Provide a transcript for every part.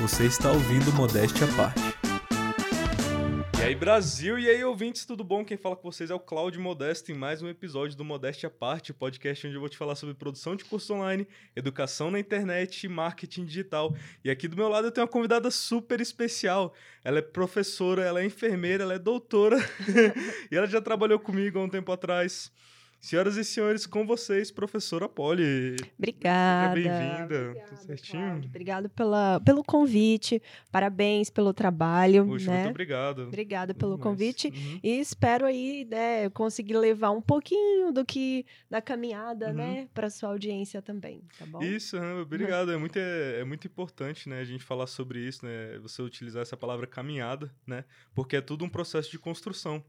Você está ouvindo Modéstia à Parte. E aí, Brasil, e aí, ouvintes, tudo bom? Quem fala com vocês é o Cláudio Modesto em mais um episódio do Modéstia à Parte, podcast onde eu vou te falar sobre produção de curso online, educação na internet e marketing digital. E aqui do meu lado eu tenho uma convidada super especial. Ela é professora, ela é enfermeira, ela é doutora e ela já trabalhou comigo há um tempo atrás. Senhoras e senhores, com vocês, professora Polly. Obrigada. Seja bem-vinda. Tudo certinho? Cláudio. Obrigado pela, pelo convite. Parabéns pelo trabalho. Poxa, né? muito obrigado. Obrigada pelo Demais. convite. Uhum. E espero aí, né, conseguir levar um pouquinho do que da caminhada, Uhum. né, para sua audiência também, tá bom? Isso, obrigado. É muito, é, é muito importante, né, a gente falar sobre isso, né, você utilizar essa palavra caminhada, né, porque é tudo um processo de construção.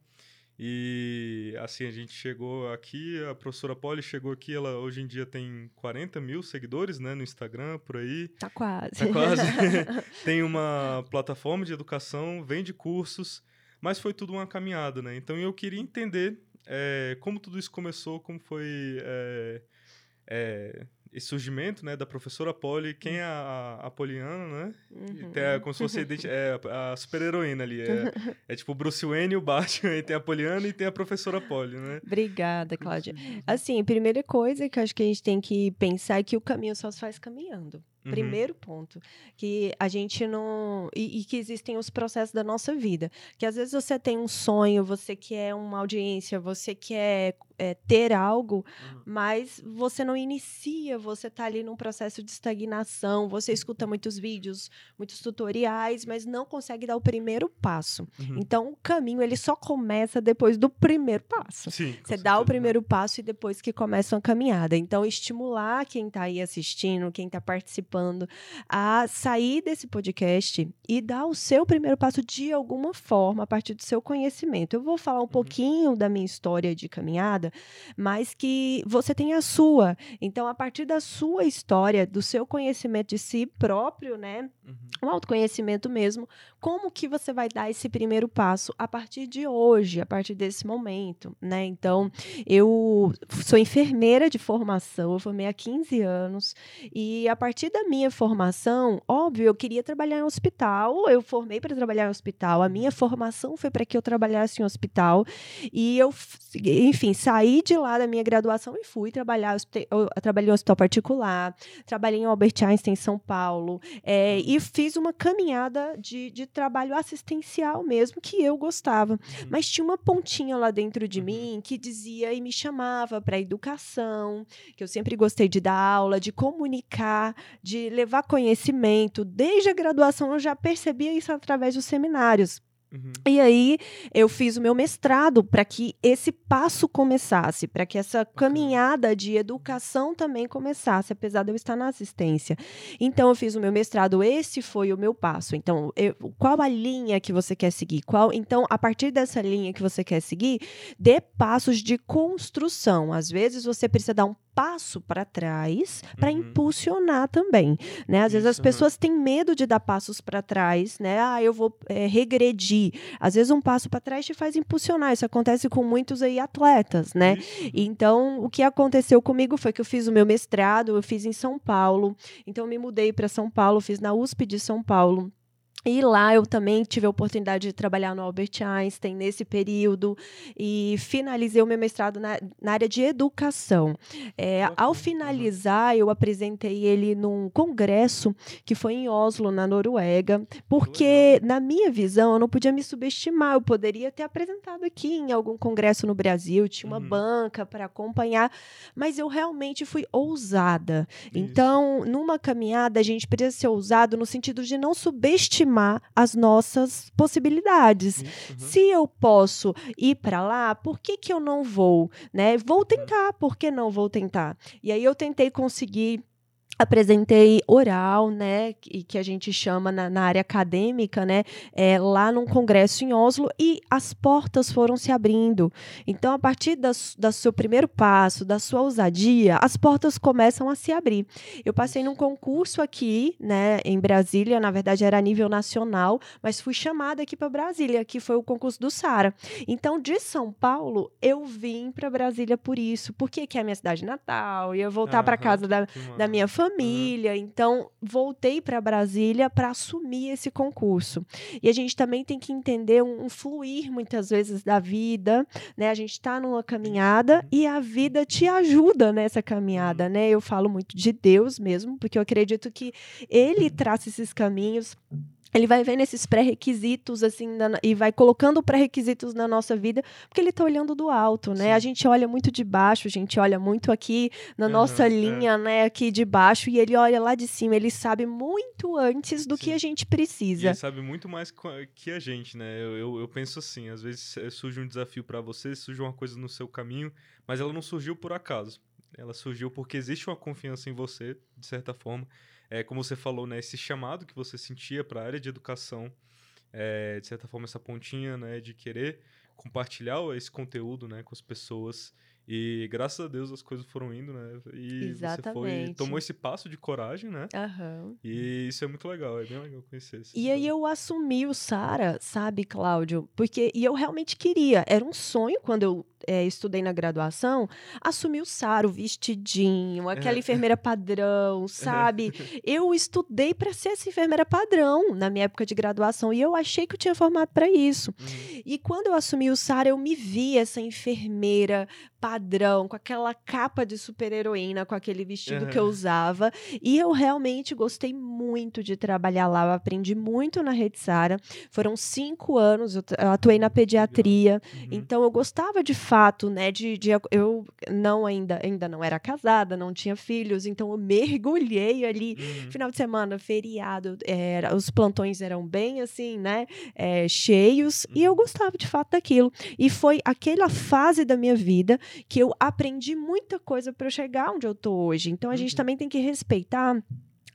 E, assim, a gente chegou aqui, a professora Polly chegou aqui, ela hoje em dia tem 40 mil seguidores, né, no Instagram, por aí. Tá quase. Tá quase. tem uma plataforma de educação, vende cursos, mas foi tudo uma caminhada, né? Então eu queria entender eh, como tudo isso começou, como foi eh, eh, esse surgimento, né, da professora Polly, quem é a, a Poliana, né? Uhum. tem a- como se fosse é, a, super-heroína ali. É, é tipo o Bruce Wayne e o Batman, e tem a Poliana e tem a professora Polly, né? Obrigada, Cláudia. Assim, primeira coisa que eu acho que a gente tem que pensar é que o caminho só se faz caminhando. Uhum. Primeiro ponto, que a gente não. E, e que existem os processos da nossa vida. Que às vezes você tem um sonho, você quer uma audiência, você quer é, ter algo, Uhum. mas você não inicia, você está ali num processo de estagnação, você escuta muitos vídeos, muitos tutoriais, mas não consegue dar o primeiro passo. Uhum. Então, o caminho ele só começa depois do primeiro passo. Sim. Você dá o certeza. primeiro passo e depois que começa uma caminhada. Então, estimular quem está aí assistindo, quem está participando, a sair desse podcast e dar o seu primeiro passo de alguma forma, a partir do seu conhecimento. Eu vou falar um pouquinho da minha história de caminhada, mas que você tem a sua. Então, a partir da sua história, do seu conhecimento de si próprio, né? Uhum. um autoconhecimento mesmo, como que você vai dar esse primeiro passo a partir de hoje, a partir desse momento, né? Então, eu sou enfermeira de formação, eu formei há 15 anos, e a partir da minha formação, óbvio, eu queria trabalhar em hospital, eu formei para trabalhar em hospital, a minha formação foi para que eu trabalhasse em hospital, e eu, enfim, saí de lá da minha graduação e fui trabalhar, eu trabalhei em hospital particular, trabalhei em Albert Einstein, em São Paulo, é, e fiz uma caminhada de, de trabalho assistencial mesmo, que eu gostava. Mas tinha uma pontinha lá dentro de Uhum. mim que dizia e me chamava para educação, que eu sempre gostei de dar aula, de comunicar, de levar conhecimento. Desde a graduação eu já percebia isso através dos seminários. Uhum. E aí eu fiz o meu mestrado para que esse passo começasse, para que essa caminhada de educação também começasse, apesar de eu estar na assistência. Então eu fiz o meu mestrado, esse foi o meu passo. Então, eu- qual a linha que você quer seguir? Qual? Então, a partir dessa linha que você quer seguir, dê passos de construção. Às vezes você precisa dar um passo para trás para Uhum. impulsionar também, né? Às vezes as Isso, pessoas têm medo de dar passos para trás, né? Ah, eu vou é, regredir. Às vezes um passo para trás te faz impulsionar. Isso acontece com muitos aí atletas, né? Isso. Então, o que aconteceu comigo foi que eu fiz o meu mestrado, eu fiz em São Paulo. Então, eu me mudei para São Paulo, fiz na USP de São Paulo. E lá eu também tive a oportunidade de trabalhar no Albert Einstein nesse período e finalizei o meu mestrado na, na área de educação. É, ao finalizar, eu apresentei ele num congresso que foi em Oslo, na Noruega, porque, na minha visão, eu não podia me subestimar. Eu poderia ter apresentado aqui em algum congresso no Brasil, tinha uma Uhum. banca para acompanhar, mas eu realmente fui ousada. Isso. Então, numa caminhada, a gente precisa ser ousado no sentido de não subestimar as nossas possibilidades. Uhum. Se eu posso ir para lá, por que, que eu não vou? Né? Vou tentar, por que não vou tentar? E aí eu tentei conseguir apresentei oral, né, que, que a gente chama na, na área acadêmica, né, é, lá num congresso em Oslo e as portas foram se abrindo. Então, a partir da, da seu primeiro passo, da sua ousadia, as portas começam a se abrir. Eu passei num concurso aqui, né, em Brasília, na verdade era a nível nacional, mas fui chamada aqui para Brasília, que foi o concurso do Sara. Então, de São Paulo, eu vim para Brasília por isso, porque que é a minha cidade natal, ia voltar para casa da, da minha família família. Uhum. Então, voltei para Brasília para assumir esse concurso. E a gente também tem que entender um, um fluir, muitas vezes, da vida. Né? A gente está numa caminhada uhum. e a vida te ajuda nessa caminhada. Uhum. Né? Eu falo muito de Deus mesmo, porque eu acredito que Ele traça esses caminhos ele vai vendo esses pré-requisitos assim na, e vai colocando pré-requisitos na nossa vida, porque ele está olhando do alto, né? Sim. A gente olha muito de baixo, a gente olha muito aqui na uhum, nossa é. linha, é. né, aqui de baixo, e ele olha lá de cima, ele sabe muito antes do Sim. que a gente precisa. E ele sabe muito mais que a gente, né? Eu, eu, eu penso assim, às vezes surge um desafio para você, surge uma coisa no seu caminho, mas ela não surgiu por acaso. Ela surgiu porque existe uma confiança em você, de certa forma é, como você falou, né, esse chamado que você sentia para a área de educação, é, de certa forma essa pontinha, né, de querer compartilhar esse conteúdo, né, com as pessoas. E graças a Deus as coisas foram indo, né? E Exatamente. você foi, tomou esse passo de coragem, né? Uhum. E isso é muito legal, é bem legal conhecer isso. E aí eu assumi o Sara, sabe, Cláudio? Porque e eu realmente queria, era um sonho quando eu é, estudei na graduação, assumi o Sara, o vestidinho, aquela é. enfermeira padrão, sabe? eu estudei para ser essa enfermeira padrão na minha época de graduação e eu achei que eu tinha formado para isso. Uhum. E quando eu assumi o Sara, eu me vi essa enfermeira padrão, com aquela capa de super-heroína, com aquele vestido uhum. que eu usava. E eu realmente gostei muito de trabalhar lá. Eu aprendi muito na Rede Sara. Foram cinco anos, eu, eu atuei na pediatria. Uhum. Então eu gostava de fato, né? De, de, eu não ainda, ainda não era casada, não tinha filhos, então eu mergulhei ali. Uhum. Final de semana, feriado, era, os plantões eram bem assim, né? É, cheios. E eu uhum. gostava de fato daquilo. E foi aquela fase da minha vida que eu aprendi muita coisa para eu chegar onde eu tô hoje. Então a uhum. gente também tem que respeitar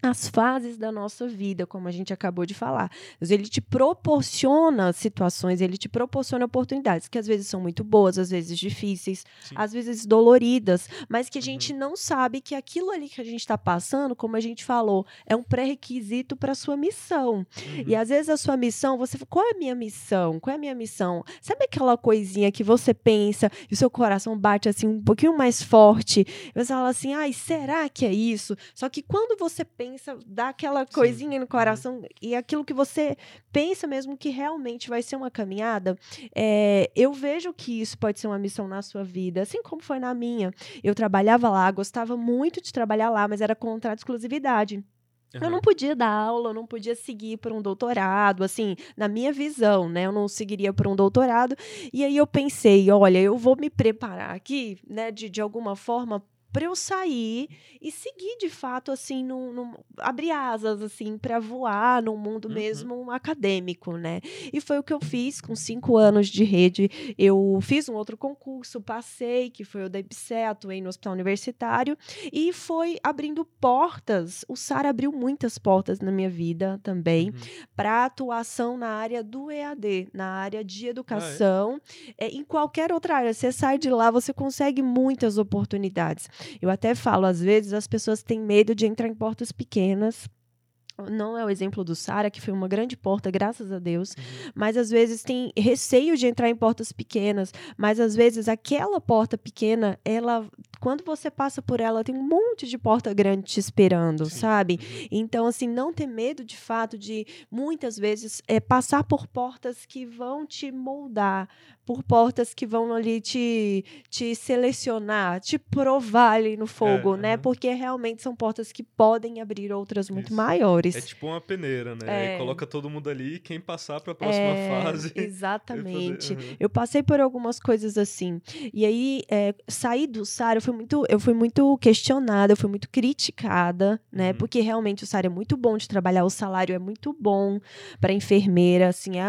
as fases da nossa vida, como a gente acabou de falar. Ele te proporciona situações, ele te proporciona oportunidades que às vezes são muito boas, às vezes difíceis, Sim. às vezes doloridas, mas que a gente uhum. não sabe que aquilo ali que a gente está passando, como a gente falou, é um pré-requisito para a sua missão. Uhum. E às vezes a sua missão, você qual é a minha missão? Qual é a minha missão? Sabe aquela coisinha que você pensa e o seu coração bate assim um pouquinho mais forte? Você fala assim, ai, será que é isso? Só que quando você pensa pensa, dá aquela coisinha Sim. no uhum. coração e aquilo que você pensa mesmo que realmente vai ser uma caminhada, é, eu vejo que isso pode ser uma missão na sua vida, assim como foi na minha. Eu trabalhava lá, gostava muito de trabalhar lá, mas era contrato de exclusividade. Eu não podia dar aula, eu não podia seguir por um doutorado, assim, na minha visão, né? Eu não seguiria por um doutorado. E aí eu pensei, olha, eu vou me preparar aqui, né, de, de alguma forma para eu sair e seguir de fato assim no, abrir asas assim para voar no mundo uhum. mesmo acadêmico né e foi o que eu fiz com cinco anos de rede eu fiz um outro concurso passei que foi o da IBSE atuei no hospital universitário e foi abrindo portas o SAR abriu muitas portas na minha vida também uhum. para atuação na área do EAD na área de educação ah, é? É, em qualquer outra área você sai de lá você consegue muitas oportunidades eu até falo, às vezes as pessoas têm medo de entrar em portas pequenas não é o exemplo do Sara, que foi uma grande porta, graças a Deus, uhum. mas às vezes tem receio de entrar em portas pequenas, mas às vezes aquela porta pequena, ela quando você passa por ela, tem um monte de porta grande te esperando, Sim. sabe? Então, assim, não ter medo de fato de muitas vezes é, passar por portas que vão te moldar, por portas que vão ali te, te selecionar, te provar ali no fogo, é, né? Uhum. Porque realmente são portas que podem abrir outras muito Isso. maiores. É tipo uma peneira, né? É. Coloca todo mundo ali e quem passar para a próxima é, fase. Exatamente. Uhum. Eu passei por algumas coisas assim. E aí, é, sair do SAR, eu fui muito, eu fui muito questionada, eu fui muito criticada, né? Uhum. Porque realmente o SAR é muito bom de trabalhar, o salário é muito bom para enfermeira, assim, é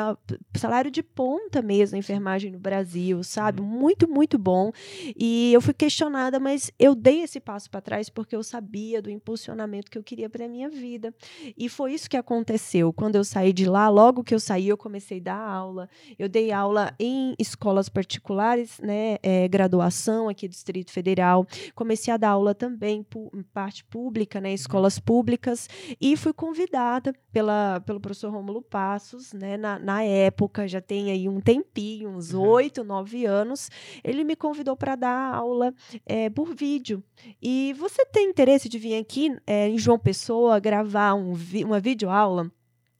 salário de ponta mesmo, a enfermagem no Brasil, sabe? Uhum. Muito, muito bom. E eu fui questionada, mas eu dei esse passo para trás porque eu sabia do impulsionamento que eu queria para minha vida. E foi isso que aconteceu. Quando eu saí de lá, logo que eu saí, eu comecei a dar aula. Eu dei aula em escolas particulares, né, é, graduação aqui do Distrito Federal. Comecei a dar aula também em parte pública, né, escolas públicas. E fui convidada pela, pelo professor Rômulo Passos, né, na, na época, já tem aí um tempinho, uns uhum. Oito, uhum. nove anos. Ele me convidou para dar aula é, por vídeo. E você tem interesse de vir aqui é, em João Pessoa gravar um vi uma videoaula?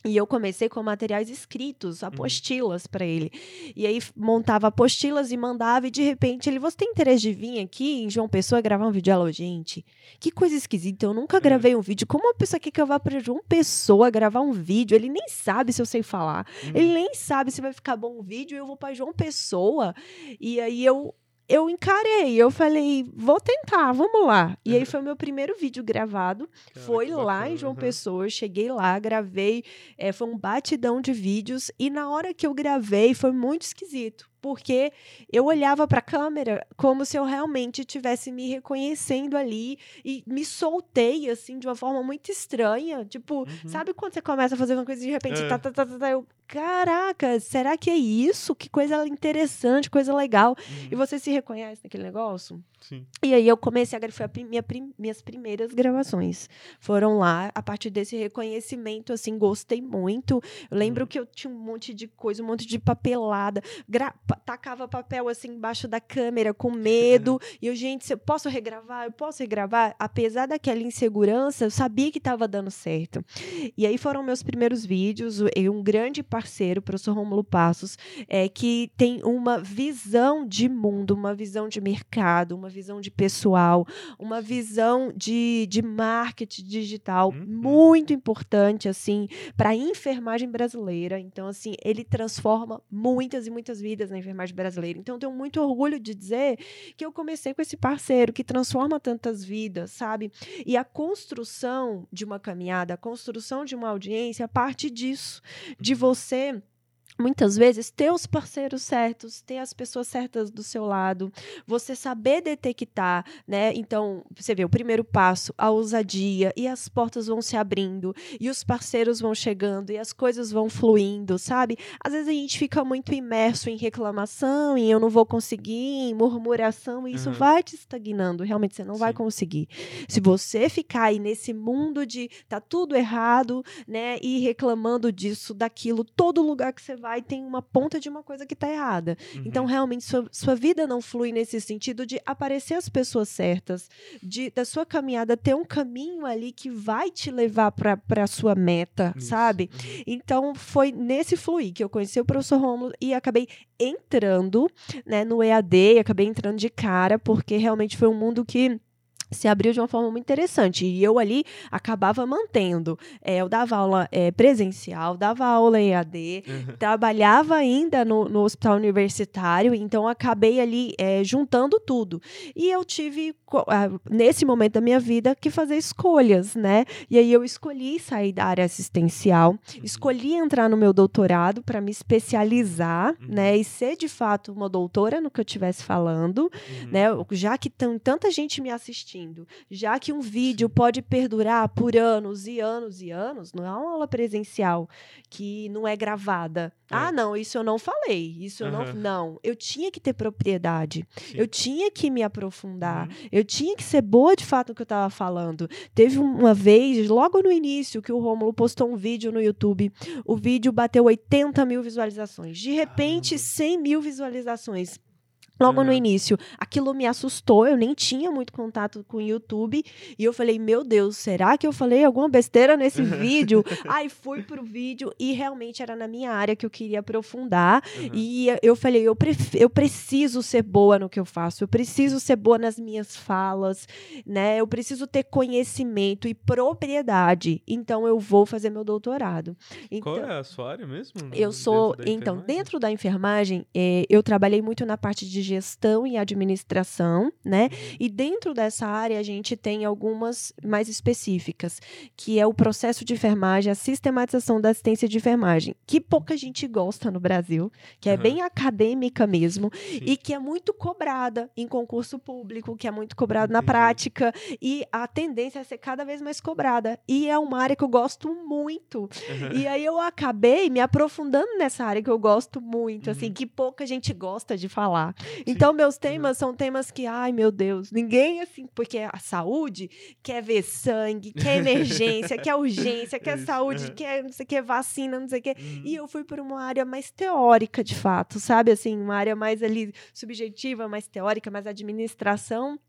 E eu comecei com materiais escritos, uhum. apostilas para ele. E aí montava apostilas e mandava, e de repente ele, você tem interesse de vir aqui em João Pessoa gravar um vídeo? Ela, gente, que coisa esquisita, eu nunca gravei um vídeo. Como uma pessoa quer que eu vá para João Pessoa gravar um vídeo? Ele nem sabe se eu sei falar, ele nem sabe se vai ficar bom o vídeo, eu vou para João Pessoa. E aí eu eu encarei, eu falei, vou tentar, vamos lá. E aí foi o meu primeiro vídeo gravado, Cara, foi lá bacana, em João uhum. Pessoa, cheguei lá, gravei, é, foi um batidão de vídeos, e na hora que eu gravei foi muito esquisito, porque eu olhava para a câmera como se eu realmente estivesse me reconhecendo ali e me soltei assim de uma forma muito estranha, tipo, uhum. sabe quando você começa a fazer uma coisa e de repente é. tá, tá, tá, tá, tá, eu, caraca, será que é isso? Que coisa interessante, coisa legal. Uhum. E você se reconhece naquele negócio? Sim. E aí eu comecei a foi a minha prim, minhas primeiras gravações. Foram lá, a partir desse reconhecimento, assim, gostei muito. Eu lembro uhum. que eu tinha um monte de coisa, um monte de papelada, gra, tacava papel assim embaixo da câmera com medo. e eu, gente, eu posso regravar? Eu posso regravar? Apesar daquela insegurança, eu sabia que estava dando certo. E aí foram meus primeiros vídeos. E um grande parceiro, o professor Romulo Passos, é, que tem uma visão de mundo, uma visão de mercado, uma visão de pessoal, uma visão de, de marketing digital uhum. muito importante, assim, para a enfermagem brasileira. Então, assim, ele transforma muitas e muitas vidas na enfermagem brasileira. Então, eu tenho muito orgulho de dizer que eu comecei com esse parceiro que transforma tantas vidas, sabe? E a construção de uma caminhada, a construção de uma audiência, parte disso, de uhum. você muitas vezes ter os parceiros certos, ter as pessoas certas do seu lado, você saber detectar, né? Então, você vê o primeiro passo, a ousadia, e as portas vão se abrindo, e os parceiros vão chegando, e as coisas vão fluindo, sabe? Às vezes a gente fica muito imerso em reclamação, em eu não vou conseguir, em murmuração, e isso uhum. vai te estagnando, realmente você não Sim. vai conseguir. Se você ficar aí nesse mundo de tá tudo errado, né, e reclamando disso, daquilo, todo lugar que você vai tem uma ponta de uma coisa que está errada. Uhum. Então, realmente, sua, sua vida não flui nesse sentido de aparecer as pessoas certas, de da sua caminhada ter um caminho ali que vai te levar para a sua meta, Isso. sabe? Uhum. Então, foi nesse fluir que eu conheci o professor Romulo e acabei entrando né, no EAD, acabei entrando de cara, porque realmente foi um mundo que se abriu de uma forma muito interessante. E eu ali acabava mantendo. É, eu dava aula é, presencial, dava aula em EAD, uhum. trabalhava ainda no, no, hospital universitário, então acabei ali é, juntando tudo. E eu tive, nesse momento da minha vida, que fazer escolhas, né? E aí eu escolhi sair da área assistencial, uhum. escolhi entrar no meu doutorado para me especializar, uhum. né? E ser de fato uma doutora no que eu estivesse falando, uhum. né? Já que tanta gente me assistindo assistindo. Já que um vídeo pode perdurar por anos e anos e anos, não é uma aula presencial que não é gravada. É. Ah, não, isso eu não falei. Isso eu não. Não, eu tinha que ter propriedade. Sim. Eu tinha que me aprofundar. Uhum. Eu tinha que ser boa de fato no que eu estava falando. Teve uma vez, logo no início, que o Rômulo postou um vídeo no YouTube. O vídeo bateu 80 mil visualizações. De repente, 100 mil visualizações. Logo no início, aquilo me assustou, eu nem tinha muito contato com o YouTube, e eu falei, meu Deus, será que eu falei alguma besteira nesse vídeo? Aí fui pro vídeo e realmente era na minha área que eu queria aprofundar, uhum. e eu falei, eu, eu preciso ser boa no que eu faço, eu preciso ser boa nas minhas falas, né? Eu preciso ter conhecimento e propriedade, então eu vou fazer meu doutorado. Então, Qual é a sua área mesmo? Eu sou, dentro então, dentro da enfermagem, eh, eu trabalhei muito na parte de gestão e administração, né? E dentro dessa área a gente tem algumas mais específicas, que é o processo de enfermagem, a sistematização da assistência de enfermagem, que pouca gente gosta no Brasil, que é Uhum. bem acadêmica mesmo, Sim. e que é muito cobrada em concurso público, que é muito cobrada na prática, e a tendência é ser cada vez mais cobrada. E é uma área que eu gosto muito. E aí eu acabei me aprofundando nessa área que eu gosto muito, assim, Uhum. que pouca gente gosta de falar. Então, meus temas são temas que, ai meu Deus, ninguém assim, porque a saúde quer ver sangue, quer emergência, quer urgência, quer Isso, saúde, aham. quer não sei o que, vacina, não sei o que. Uhum. E eu fui por uma área mais teórica, de fato, sabe? Assim, uma área mais ali subjetiva, mais teórica, mais administração.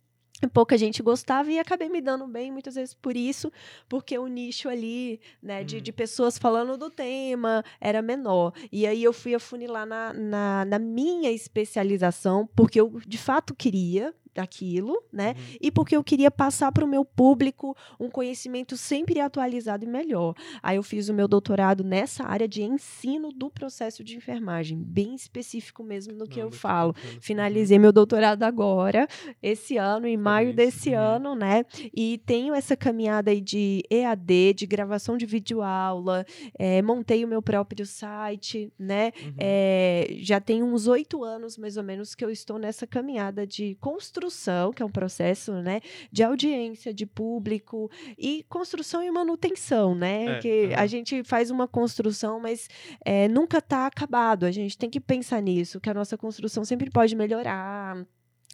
Pouca gente gostava e acabei me dando bem muitas vezes por isso, porque o nicho ali, né, de, de pessoas falando do tema era menor. E aí eu fui afunilar na, na, na minha especialização, porque eu de fato queria aquilo, né? Uhum. e porque eu queria passar para o meu público um conhecimento sempre atualizado e melhor. Aí eu fiz o meu doutorado nessa área de ensino do processo de enfermagem, bem específico mesmo no que Não, eu muito falo. bacana. Finalizei meu doutorado agora, esse ano, em maio desse Uhum. ano, né? E tenho essa caminhada aí de EAD, de gravação de videoaula, eh, montei o meu próprio site, né? Uhum. É, já tem uns oito anos, mais ou menos, que eu estou nessa caminhada de construção, que é um processo, né? De audiência, de público e construção e manutenção, né? É, que a aham. gente faz uma construção, mas é, nunca está acabado. A gente tem que pensar nisso, que a nossa construção sempre pode melhorar.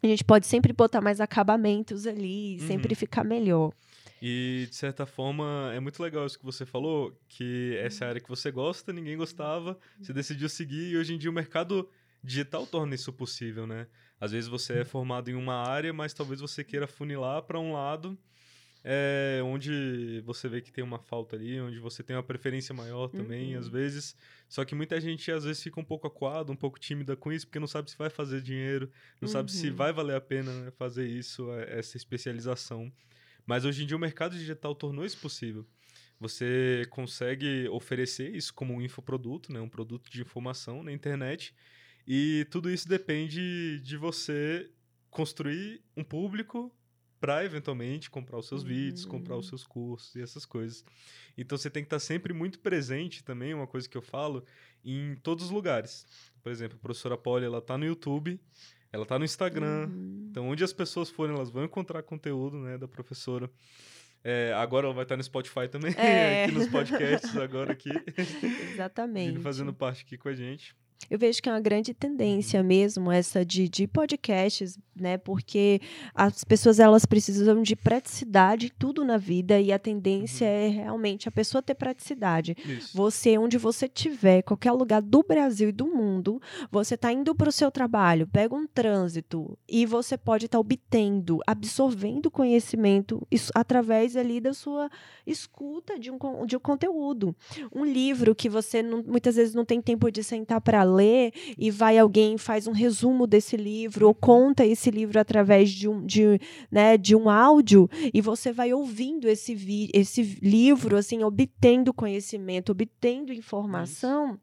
A gente pode sempre botar mais acabamentos ali, sempre Uhum. ficar melhor. E, de certa forma, é muito legal isso que você falou, que essa área que você gosta, ninguém gostava, você decidiu seguir e hoje em dia o mercado digital torna isso possível, né? Às vezes você é formado em uma área, mas talvez você queira funilar para um lado é, onde você vê que tem uma falta ali, onde você tem uma preferência maior também, Uhum. às vezes. Só que muita gente, às vezes, fica um pouco acuado, um pouco tímida com isso, porque não sabe se vai fazer dinheiro, não sabe se Uhum. vai valer a pena né, fazer isso, é, essa especialização. Mas hoje em dia o mercado digital tornou isso possível. Você consegue oferecer isso como um infoproduto, né, um produto de informação na internet, e tudo isso depende de você construir um público para eventualmente comprar os seus vídeos, comprar os Uhum. seus cursos e essas coisas. Então você tem que estar sempre muito presente também, uma coisa que eu falo, em todos os lugares. Por exemplo, a professora Polly, ela tá no YouTube, ela tá no Instagram, Uhum. então, onde as pessoas forem, elas vão encontrar conteúdo, né, da professora. É, agora ela vai estar no Spotify também, É. aqui nos podcasts, agora aqui, Exatamente. vindo fazendo parte aqui com a gente. Eu vejo que é uma grande tendência mesmo essa de, de podcasts, né? Porque as pessoas elas precisam de praticidade em tudo na vida e a tendência é realmente a pessoa ter praticidade. Isso. Você, onde você estiver, qualquer lugar do Brasil e do mundo, você está indo para o seu trabalho, pega um trânsito e você pode estar obtendo, absorvendo conhecimento isso- através ali da sua escuta de um, de um conteúdo. Um livro que você não- muitas vezes não tem tempo de sentar para ler e vai alguém faz um resumo desse livro ou conta esse livro através de um, de, né, de um áudio e você vai ouvindo esse, vi esse livro, assim, obtendo conhecimento, obtendo informação.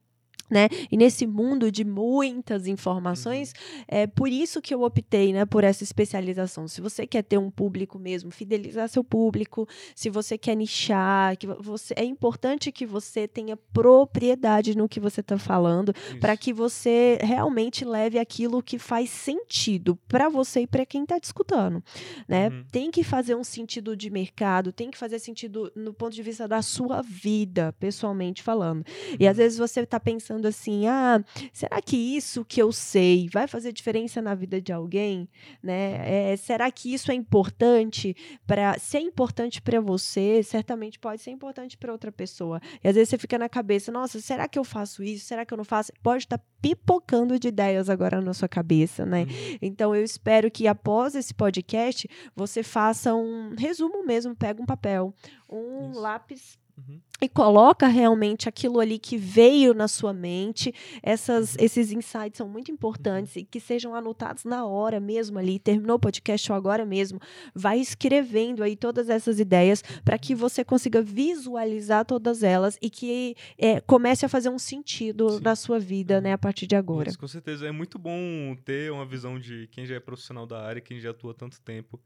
Né? E nesse mundo de muitas informações, é por isso que eu optei né, por essa especialização. Se você quer ter um público mesmo, fidelizar seu público, se você quer nichar, que você, é importante que você tenha propriedade no que você está falando, para que você realmente leve aquilo que faz sentido para você e para quem está te escutando, né? Uhum. Tem que fazer um sentido de mercado, tem que fazer sentido no ponto de vista da sua vida, pessoalmente falando. E Uhum. às vezes você está pensando assim: "Ah, será que isso que eu sei vai fazer diferença na vida de alguém, né? É, será que isso é importante para se é importante para você, certamente pode ser importante para outra pessoa. E às vezes você fica na cabeça, nossa, será que eu faço isso? Será que eu não faço? Pode estar pipocando de ideias agora na sua cabeça, né? Uhum. Então eu espero que após esse podcast você faça um resumo mesmo, pega um papel, um Isso. lápis Uhum. E coloca realmente aquilo ali que veio na sua mente. Essas, esses insights são muito importantes e que sejam anotados na hora mesmo ali. Terminou o podcast ou agora mesmo, vai escrevendo aí todas essas ideias para que você consiga visualizar todas elas e que é, comece a fazer um sentido Sim. na sua vida, né, a partir de agora. com certeza é muito bom ter uma visão de quem já é profissional da área, quem já atua tanto tempo,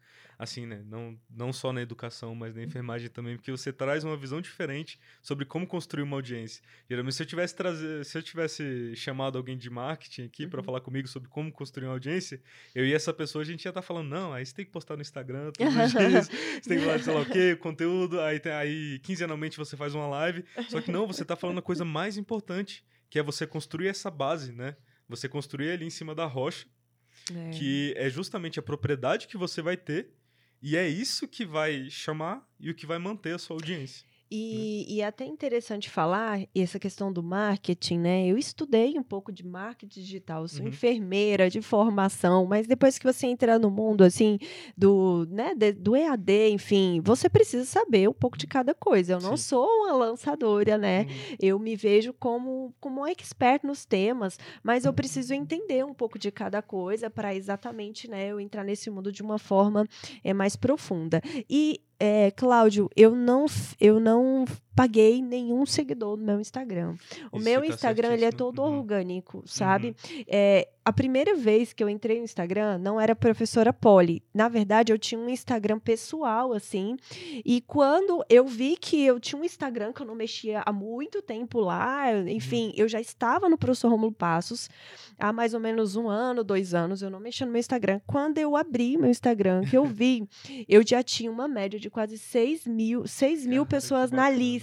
assim, né, não não só na educação, mas na enfermagem também, porque você traz uma visão diferente sobre como construir uma audiência. Geralmente, se eu tivesse trazer, se eu tivesse chamado alguém de marketing aqui uhum. para falar comigo sobre como construir uma audiência, eu e essa pessoa a gente ia estar tá falando, não, aí você tem que postar no Instagram todos os dias, você tem que falar, sei lá o quê, conteúdo, aí, tem, aí quinzenalmente você faz uma live. Só que não, você está falando a coisa mais importante, que é você construir essa base, né? Você construir ali em cima da rocha, é. que é justamente a propriedade que você vai ter, e é isso que vai chamar e o que vai manter a sua audiência. E, e é até interessante falar essa questão do marketing, né? Eu estudei um pouco de marketing digital, sou uhum. enfermeira de formação, mas depois que você entra no mundo assim do, né, de, do EAD, enfim, você precisa saber um pouco de cada coisa. Eu não Sim. sou uma lançadora, né? Uhum. Eu me vejo como como um expert nos temas, mas eu preciso entender um pouco de cada coisa para exatamente, né, eu entrar nesse mundo de uma forma é mais profunda. E é, Cláudio, eu não, eu não paguei nenhum seguidor no meu Instagram. O Isso meu tá Instagram ele é todo uhum. orgânico, sabe? Uhum. É, a primeira vez que eu entrei no Instagram não era professora Polly. Na verdade, eu tinha um Instagram pessoal, assim. E quando eu vi que eu tinha um Instagram que eu não mexia há muito tempo lá, enfim, uhum. eu já estava no professor Romulo Passos há mais ou menos um ano, dois anos, eu não mexia no meu Instagram. Quando eu abri meu Instagram, que eu vi, eu já tinha uma média de quase 6 mil, 6 mil pessoas na lista.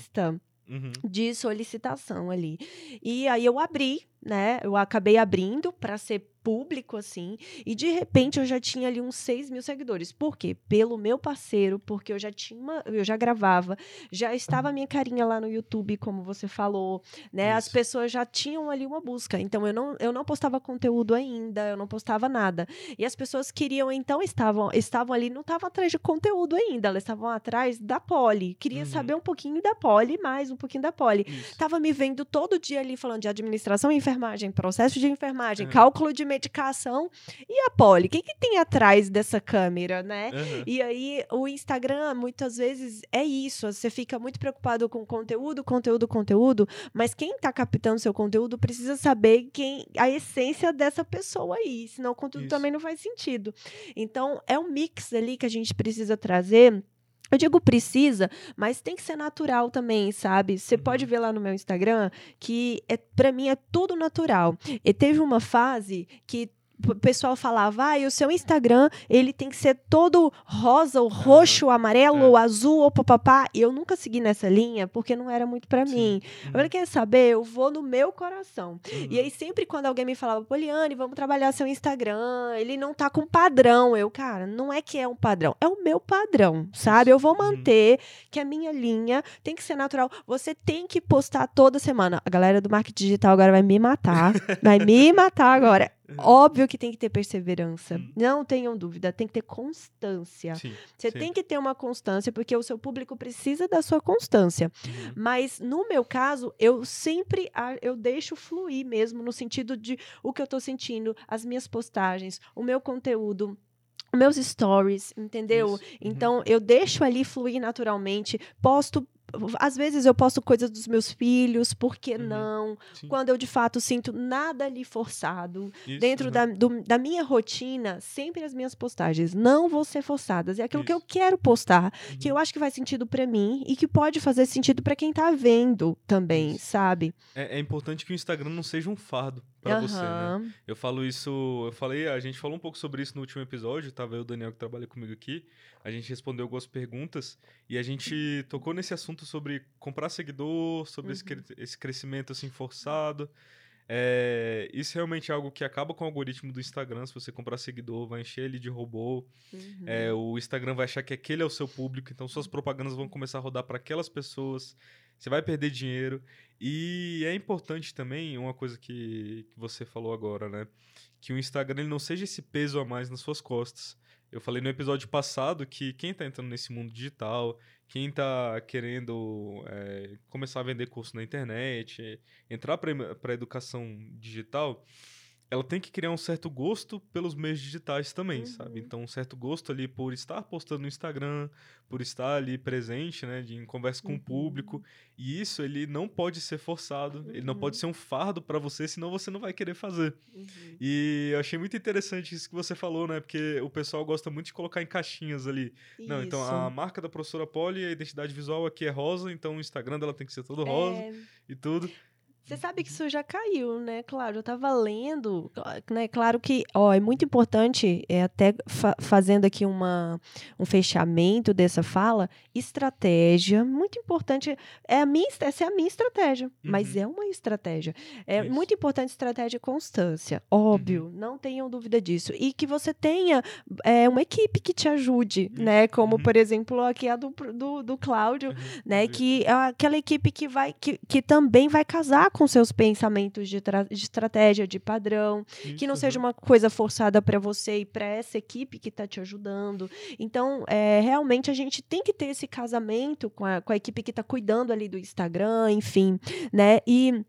Uhum. de solicitação ali. E aí eu abri, né? Eu acabei abrindo para ser público, assim, e de repente eu já tinha ali uns 6 mil seguidores. Por quê? Pelo meu parceiro, porque eu já tinha uma, eu já gravava, já estava a minha carinha lá no YouTube, como você falou, né? Isso. As pessoas já tinham ali uma busca. Então eu não, eu não postava conteúdo ainda, eu não postava nada. E as pessoas queriam, então, estavam, estavam ali, não estavam atrás de conteúdo ainda, elas estavam atrás da Poli. Queria uhum. saber um pouquinho da Poli, mais um pouquinho da Poli. Estava me vendo todo dia ali falando de administração e enfermagem, processo de enfermagem, uhum. cálculo de medicação. E a Polly? O que, que tem atrás dessa câmera, né? Uhum. E aí, o Instagram, muitas vezes, é isso. Você fica muito preocupado com conteúdo, conteúdo, conteúdo, mas quem está captando seu conteúdo precisa saber quem a essência dessa pessoa aí, senão o conteúdo isso. também não faz sentido. Então, é um mix ali que a gente precisa trazer eu digo precisa, mas tem que ser natural também, sabe? Você uhum. pode ver lá no meu Instagram que é para mim é tudo natural. E teve uma fase que o pessoal falava, ah, e o seu Instagram, ele tem que ser todo rosa, ou roxo, ou amarelo, é. ou azul, ou papapá. E eu nunca segui nessa linha, porque não era muito para mim. Uhum. Eu quer saber? Eu vou no meu coração. Uhum. E aí, sempre quando alguém me falava, Poliane, vamos trabalhar seu Instagram, ele não tá com padrão. Eu, cara, não é que é um padrão, é o meu padrão, sabe? Eu vou uhum. manter uhum. que a minha linha tem que ser natural. Você tem que postar toda semana. A galera do marketing digital agora vai me matar. vai me matar agora. Óbvio que tem que ter perseverança. Hum. Não tenham dúvida, tem que ter constância. Sim, Você sim. tem que ter uma constância, porque o seu público precisa da sua constância. Uhum. Mas, no meu caso, eu sempre eu deixo fluir mesmo, no sentido de o que eu estou sentindo, as minhas postagens, o meu conteúdo meus stories, entendeu? Isso. Então uhum. eu deixo ali fluir naturalmente, posto às vezes eu posto coisas dos meus filhos, por que uhum. não? Sim. Quando eu de fato sinto nada ali forçado. Isso, Dentro uhum. da, do, da minha rotina, sempre as minhas postagens não vão ser forçadas. É aquilo Isso. que eu quero postar, uhum. que eu acho que faz sentido para mim e que pode fazer sentido para quem tá vendo também, Isso. sabe? É, é, importante que o Instagram não seja um fardo para você, né? Eu falo isso, eu falei, a gente falou um pouco sobre isso no último episódio, tava eu e o Daniel que trabalha comigo aqui. A gente respondeu algumas perguntas e a gente tocou nesse assunto sobre comprar seguidor, sobre uhum. esse, esse crescimento assim forçado. É, isso realmente é algo que acaba com o algoritmo do Instagram. Se você comprar seguidor, vai encher ele de robô. Uhum. É, o Instagram vai achar que aquele é o seu público, então suas propagandas vão começar a rodar para aquelas pessoas. Você vai perder dinheiro. E é importante também uma coisa que, que você falou agora, né? Que o Instagram ele não seja esse peso a mais nas suas costas. Eu falei no episódio passado que quem está entrando nesse mundo digital, quem está querendo é, começar a vender curso na internet, entrar para a educação digital, ela tem que criar um certo gosto pelos meios digitais também, uhum. sabe? Então, um certo gosto ali por estar postando no Instagram, por estar ali presente, né, de, em conversa com uhum. o público. E isso, ele não pode ser forçado, uhum. ele não pode uhum. ser um fardo para você, senão você não vai querer fazer. Uhum. E eu achei muito interessante isso que você falou, né? Porque o pessoal gosta muito de colocar em caixinhas ali. Isso. Não, então a marca da professora Polly, a identidade visual aqui é rosa, então o Instagram dela tem que ser todo rosa é... e tudo. Você sabe que isso já caiu, né? Claro, eu estava lendo, né? Claro que, ó, é muito importante, é até fa fazendo aqui uma, um fechamento dessa fala, estratégia, muito importante, é a minha, essa é a minha estratégia, uhum. mas é uma estratégia. É isso. muito importante estratégia e constância, óbvio, uhum. não tenham dúvida disso. E que você tenha é, uma equipe que te ajude, uhum. né? Como, uhum. por exemplo, aqui a do, do, do Cláudio, uhum. né? Que é aquela equipe que vai, que, que também vai casar com com seus pensamentos de, de estratégia, de padrão, Isso, que não seja uma coisa forçada para você e para essa equipe que está te ajudando. Então, é, realmente a gente tem que ter esse casamento com a, com a equipe que está cuidando ali do Instagram, enfim, né? E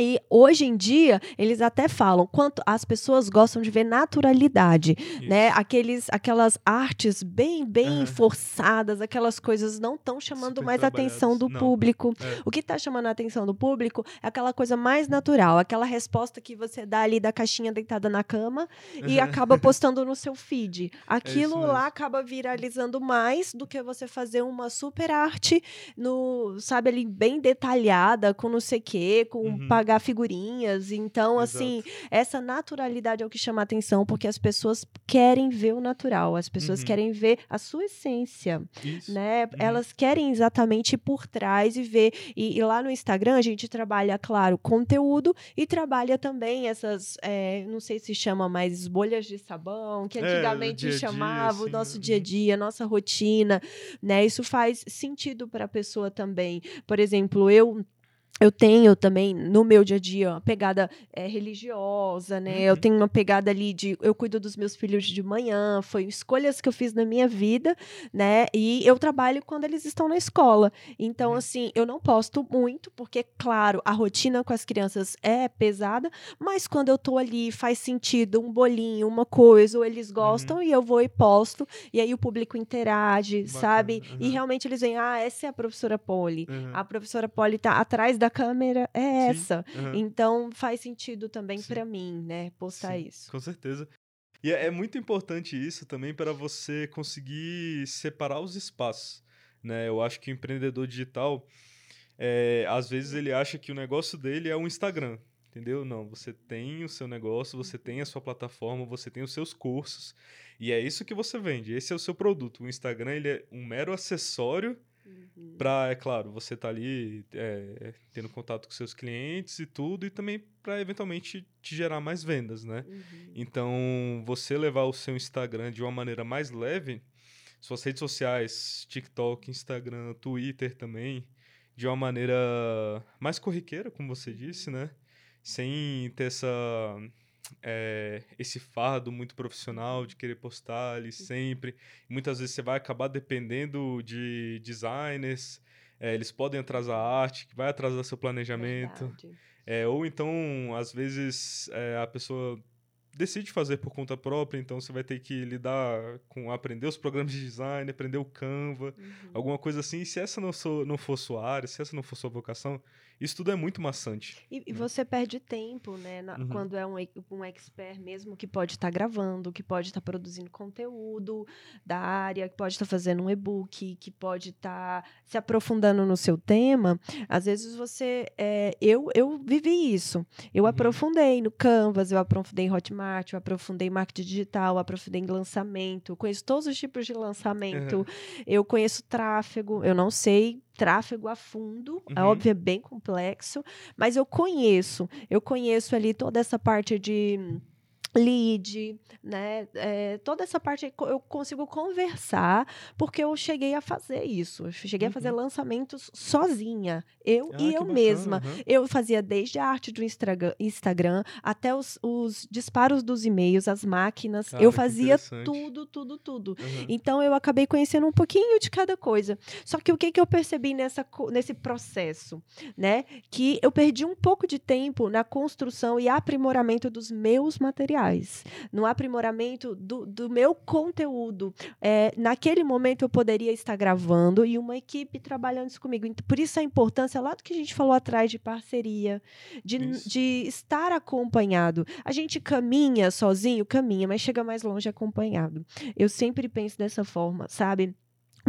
e hoje em dia, eles até falam quanto as pessoas gostam de ver naturalidade, Isso. né? Aqueles, aquelas artes bem, bem uhum. forçadas, aquelas coisas não estão chamando Super mais a atenção do não. público. É. O que está chamando a atenção do público é aquela coisa mais natural, aquela resposta que você dá ali da caixinha deitada na cama e acaba postando no seu feed. É Aquilo é lá acaba viralizando mais do que você fazer uma super arte no, sabe, ali bem detalhada, com não sei o quê, com uhum pagar figurinhas. Então, assim, Exato. assim, essa naturalidade é o que chama a atenção, porque as pessoas querem ver o natural, as pessoas uhum. querem ver a sua essência, Isso. né? Uhum. Elas querem exatamente ir por trás e ver. E, e, lá no Instagram a gente trabalha, claro, conteúdo e trabalha também essas, é, não sei se chama mais bolhas de sabão, que é, antigamente é, chamava o nosso dia a uhum. dia, nossa rotina, né? Isso faz sentido para a pessoa também. Por exemplo, eu eu tenho também no meu dia a dia uma pegada é, religiosa, né? Uhum. Eu tenho uma pegada ali de eu cuido dos meus filhos de manhã, foi escolhas que eu fiz na minha vida, né? E eu trabalho quando eles estão na escola. Então, uhum. assim, eu não posto muito, porque, claro, a rotina com as crianças é pesada, mas quando eu tô ali, faz sentido um bolinho, uma coisa, ou eles gostam uhum. e eu vou e posto, e aí o público interage, Bacana. sabe? E realmente eles veem, ah, essa é a professora Polly. A professora Polly tá atrás da câmera é essa. Uhum. Então faz sentido também para mim, né, postar Sim, isso. Com certeza. E é, é muito importante isso também para você conseguir separar os espaços, né? Eu acho que o empreendedor digital, é, às vezes ele acha que o negócio dele é o Instagram, entendeu? Não, você tem o seu negócio, você tem a sua plataforma, você tem os seus cursos e é isso que você vende. Esse é o seu produto. O Instagram ele é um mero acessório Uhum. Para, é claro, você tá ali é, tendo contato com seus clientes e tudo, e também para eventualmente te gerar mais vendas, né? Uhum. Então, você levar o seu Instagram de uma maneira mais leve, suas redes sociais, TikTok, Instagram, Twitter também, de uma maneira mais corriqueira, como você disse, né? Sem ter essa é, esse fardo muito profissional de querer postar ali sempre. Muitas vezes você vai acabar dependendo de designers, é, eles podem atrasar a arte, que vai atrasar seu planejamento. É, ou então, às vezes, é, a pessoa decide fazer por conta própria, então você vai ter que lidar com aprender os programas de design, aprender o Canva, uhum. alguma coisa assim. E se essa não, sou, não for sua área, se essa não for sua vocação, isso tudo é muito maçante. E, e né? você perde tempo, né? Na, uhum. Quando é um, um expert mesmo que pode estar tá gravando, que pode estar tá produzindo conteúdo da área, que pode estar tá fazendo um e-book, que pode estar tá se aprofundando no seu tema. Às vezes você. É, eu, eu vivi isso. Eu uhum. aprofundei no Canvas, eu aprofundei em Hotmart, eu aprofundei em marketing digital, eu aprofundei em lançamento. Eu conheço todos os tipos de lançamento. Uhum. Eu conheço tráfego. Eu não sei tráfego a fundo, é uhum. óbvio, é bem complexo, mas eu conheço, eu conheço ali toda essa parte de lead, né? É, toda essa parte eu consigo conversar, porque eu cheguei a fazer isso. Eu cheguei uhum. a fazer uhum. lançamentos sozinha, eu ah, e eu mesma. Uhum. Eu fazia desde a arte do Instagram até os, os disparos dos e-mails, as máquinas. Cara, eu fazia tudo, tudo, tudo. Uhum. Então eu acabei conhecendo um pouquinho de cada coisa. Só que o que, que eu percebi nessa, nesse processo, né? Que eu perdi um pouco de tempo na construção e aprimoramento dos meus materiais no aprimoramento do, do meu conteúdo. É, naquele momento eu poderia estar gravando e uma equipe trabalhando isso comigo. Por isso a importância lá do que a gente falou atrás de parceria, de, de estar acompanhado. A gente caminha sozinho, caminha, mas chega mais longe acompanhado. Eu sempre penso dessa forma, sabe?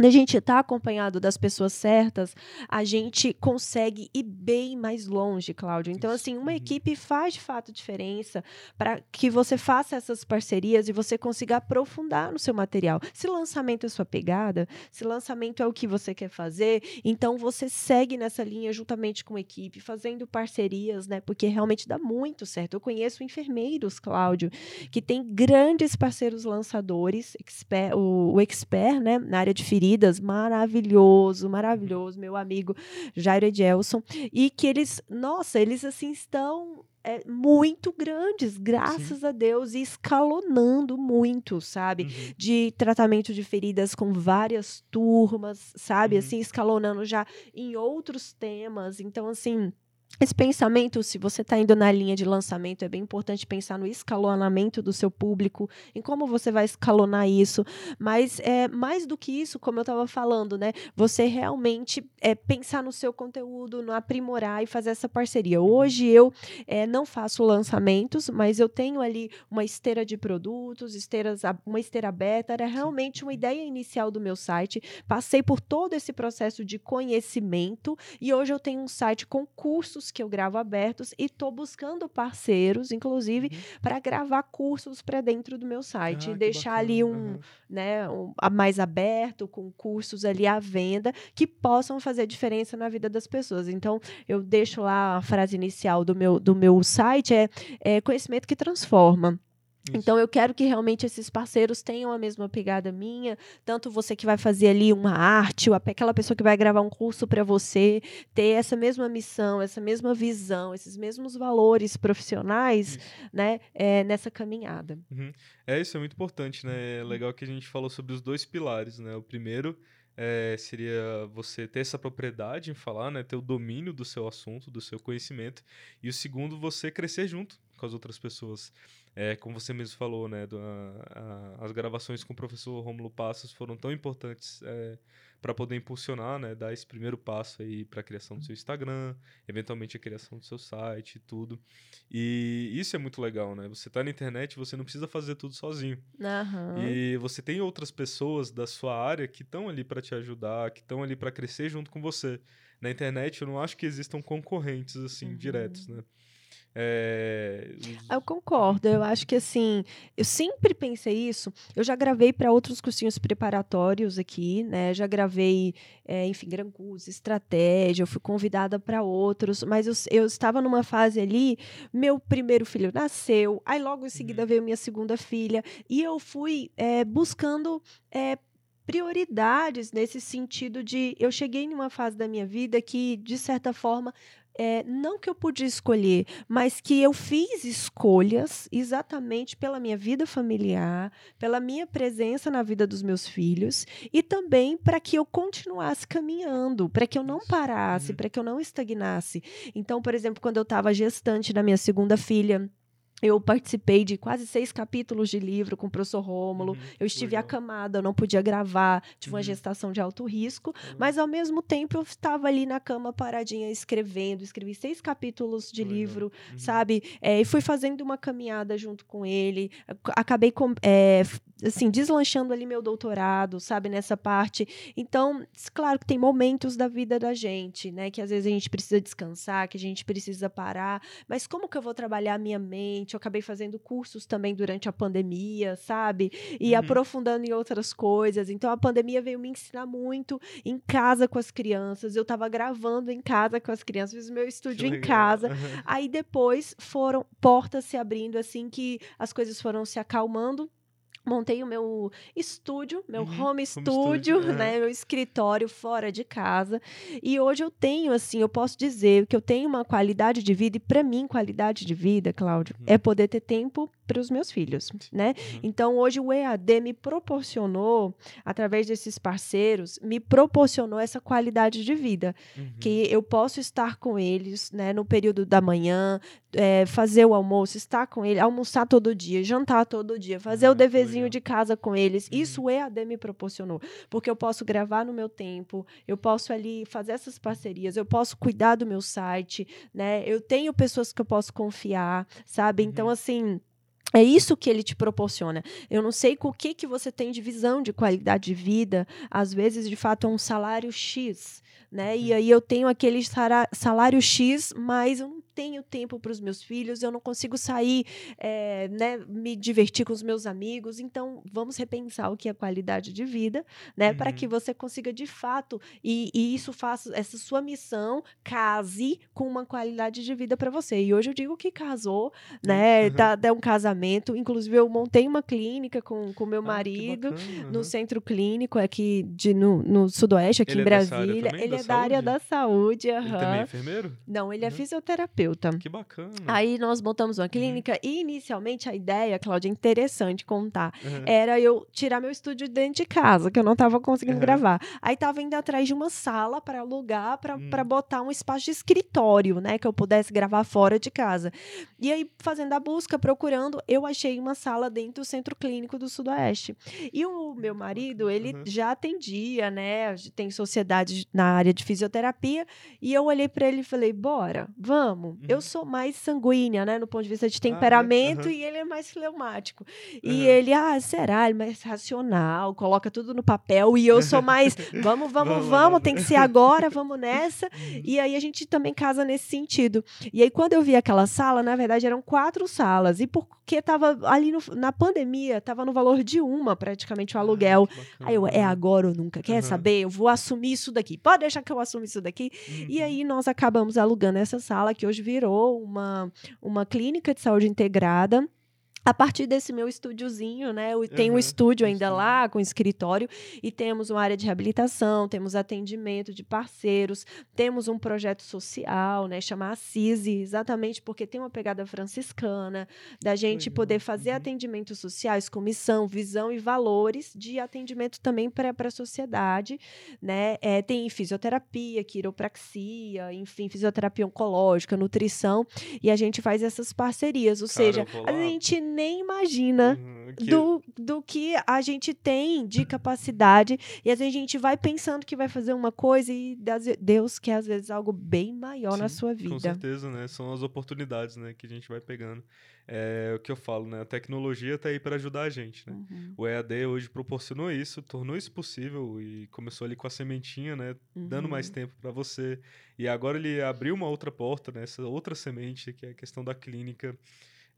Quando a gente está acompanhado das pessoas certas, a gente consegue ir bem mais longe, Cláudio. Então, assim, uma uhum. equipe faz de fato diferença para que você faça essas parcerias e você consiga aprofundar no seu material. Se lançamento é sua pegada, se lançamento é o que você quer fazer, então você segue nessa linha juntamente com a equipe, fazendo parcerias, né? Porque realmente dá muito certo. Eu conheço enfermeiros, Cláudio, que tem grandes parceiros lançadores, expert, o, o Expert, né, na área de ferida Vidas, maravilhoso, maravilhoso, meu amigo Jairo Edelson, e que eles, nossa, eles assim estão é, muito grandes, graças Sim. a Deus, e escalonando muito, sabe? Uhum. De tratamento de feridas com várias turmas, sabe? Uhum. Assim, escalonando já em outros temas. Então, assim, esse pensamento, se você está indo na linha de lançamento, é bem importante pensar no escalonamento do seu público, em como você vai escalonar isso. Mas é mais do que isso, como eu estava falando, né? Você realmente é, pensar no seu conteúdo, no aprimorar e fazer essa parceria. Hoje eu é, não faço lançamentos, mas eu tenho ali uma esteira de produtos, esteiras, uma esteira aberta. Era realmente uma ideia inicial do meu site. Passei por todo esse processo de conhecimento e hoje eu tenho um site com cursos cursos que eu gravo abertos e estou buscando parceiros, inclusive, uhum. para gravar cursos para dentro do meu site. Ah, deixar ali um, uhum. né, um, mais aberto, com cursos ali à venda, que possam fazer diferença na vida das pessoas. Então, eu deixo lá a frase inicial do meu, do meu site, é, é conhecimento que transforma. Então eu quero que realmente esses parceiros tenham a mesma pegada minha, tanto você que vai fazer ali uma arte, ou aquela pessoa que vai gravar um curso para você, ter essa mesma missão, essa mesma visão, esses mesmos valores profissionais, isso. né, é, nessa caminhada. Uhum. É isso, é muito importante, né? É legal que a gente falou sobre os dois pilares, né? O primeiro é, seria você ter essa propriedade em falar, né? Ter o domínio do seu assunto, do seu conhecimento, e o segundo, você crescer junto com as outras pessoas. É, como você mesmo falou, né, do, a, a, as gravações com o professor Romulo Passos foram tão importantes é, para poder impulsionar, né, dar esse primeiro passo aí para a criação do seu Instagram, eventualmente a criação do seu site e tudo. E isso é muito legal, né? Você está na internet, você não precisa fazer tudo sozinho. Uhum. E você tem outras pessoas da sua área que estão ali para te ajudar, que estão ali para crescer junto com você. Na internet, eu não acho que existam concorrentes assim uhum. diretos, né? É... Eu concordo. Eu acho que assim, eu sempre pensei isso. Eu já gravei para outros cursinhos preparatórios aqui, né? Já gravei, é, enfim, Gran Curso, estratégia. Eu fui convidada para outros, mas eu, eu, estava numa fase ali. Meu primeiro filho nasceu, aí logo em seguida uhum. veio minha segunda filha e eu fui é, buscando é, prioridades nesse sentido de eu cheguei em uma fase da minha vida que de certa forma é, não que eu pude escolher, mas que eu fiz escolhas exatamente pela minha vida familiar, pela minha presença na vida dos meus filhos e também para que eu continuasse caminhando, para que eu não parasse, uhum. para que eu não estagnasse. Então, por exemplo, quando eu estava gestante da minha segunda filha, eu participei de quase seis capítulos de livro com o professor Rômulo. Uhum, eu estive legal. acamada, eu não podia gravar, tive uhum. uma gestação de alto risco, uhum. mas ao mesmo tempo eu estava ali na cama paradinha escrevendo. Escrevi seis capítulos de livro, uhum. sabe? É, e fui fazendo uma caminhada junto com ele. Acabei com, é, assim, deslanchando ali meu doutorado, sabe, nessa parte. Então, claro que tem momentos da vida da gente, né, que às vezes a gente precisa descansar, que a gente precisa parar, mas como que eu vou trabalhar a minha mente? Eu acabei fazendo cursos também durante a pandemia, sabe? E uhum. aprofundando em outras coisas. Então, a pandemia veio me ensinar muito em casa com as crianças. Eu estava gravando em casa com as crianças, fiz meu estúdio em casa. Uhum. Aí depois foram portas se abrindo assim que as coisas foram se acalmando montei o meu estúdio, meu uhum, home studio, home né, meu escritório fora de casa. E hoje eu tenho assim, eu posso dizer que eu tenho uma qualidade de vida e para mim qualidade de vida, Cláudio, uhum. é poder ter tempo para os meus filhos, né? Uhum. Então hoje o EAD me proporcionou através desses parceiros, me proporcionou essa qualidade de vida, uhum. que eu posso estar com eles, né, no período da manhã, é, fazer o almoço, estar com ele, almoçar todo dia, jantar todo dia, fazer o deverzinho de casa com eles. Uhum. Isso o EAD me proporcionou, porque eu posso gravar no meu tempo, eu posso ali fazer essas parcerias, eu posso cuidar do meu site, né? Eu tenho pessoas que eu posso confiar, sabe? Então uhum. assim, é isso que ele te proporciona. Eu não sei com o que, que você tem de visão de qualidade de vida. Às vezes, de fato, é um salário X, né? E uhum. aí eu tenho aquele salário X, mas eu não tenho tempo para os meus filhos, eu não consigo sair, é, né, me divertir com os meus amigos. Então, vamos repensar o que é qualidade de vida, né, uhum. para que você consiga de fato e, e, isso faça essa sua missão case com uma qualidade de vida para você. E hoje eu digo que casou, né, uhum. tá, é um casamento. Inclusive eu montei uma clínica com com meu ah, marido uhum. no centro clínico aqui de no, no sudoeste aqui ele em é Brasília. É ele é da área da saúde. Ele também é enfermeiro? Não, ele é uhum. fisioterapeuta terapeuta. Que bacana. Aí nós montamos uma uhum. clínica uhum. e inicialmente a ideia, Cláudia, é interessante contar, uhum. era eu tirar meu estúdio dentro de casa, que eu não estava conseguindo uhum. gravar. Aí estava indo atrás de uma sala para alugar, para uhum. botar um espaço de escritório, né, que eu pudesse gravar fora de casa. E aí fazendo a busca, procurando, eu achei uma sala dentro do Centro Clínico do Sudoeste. E o meu marido, ele uhum. já atendia, né, tem sociedade na área de fisioterapia, e eu olhei para ele e falei: "Bora, vamos". Uhum. Eu sou mais sanguínea, né, no ponto de vista de temperamento, ah, é? uhum. e ele é mais fleumático. E ele, ah, será? Ele é mais racional, coloca tudo no papel, e eu sou mais, vamos, vamos, vamos, vamos, tem que ser agora, vamos nessa. Uhum. E aí a gente também casa nesse sentido. E aí quando eu vi aquela sala, na verdade eram quatro salas, e porque tava ali no, na pandemia, tava no valor de uma praticamente o ah, aluguel. Ah, aí eu, é agora ou nunca, quer saber? Eu vou assumir isso daqui. Pode deixar que eu assuma isso daqui. E uhum. aí nós acabamos alugando essa sala que hoje virou uma, uma clínica de saúde integrada a partir desse meu estúdiozinho, né? Tenho uhum, um estúdio ainda lá, com escritório, e temos uma área de reabilitação, temos atendimento de parceiros, temos um projeto social, né? Chamar CISI, exatamente porque tem uma pegada franciscana, da gente uhum, poder fazer uhum. atendimentos sociais com missão, visão e valores de atendimento também para a sociedade, né? É, tem fisioterapia, quiropraxia, enfim, fisioterapia oncológica, nutrição, e a gente faz essas parcerias, ou Cara, seja, a gente nem imagina uhum, que... Do, do que a gente tem de capacidade. E às vezes a gente vai pensando que vai fazer uma coisa e Deus quer, às vezes, algo bem maior Sim, na sua vida. Com certeza, né? São as oportunidades né, que a gente vai pegando. É o que eu falo, né? A tecnologia está aí para ajudar a gente, né? Uhum. O EAD hoje proporcionou isso, tornou isso possível e começou ali com a sementinha, né? Uhum. Dando mais uhum. tempo para você. E agora ele abriu uma outra porta, né? Essa outra semente, que é a questão da clínica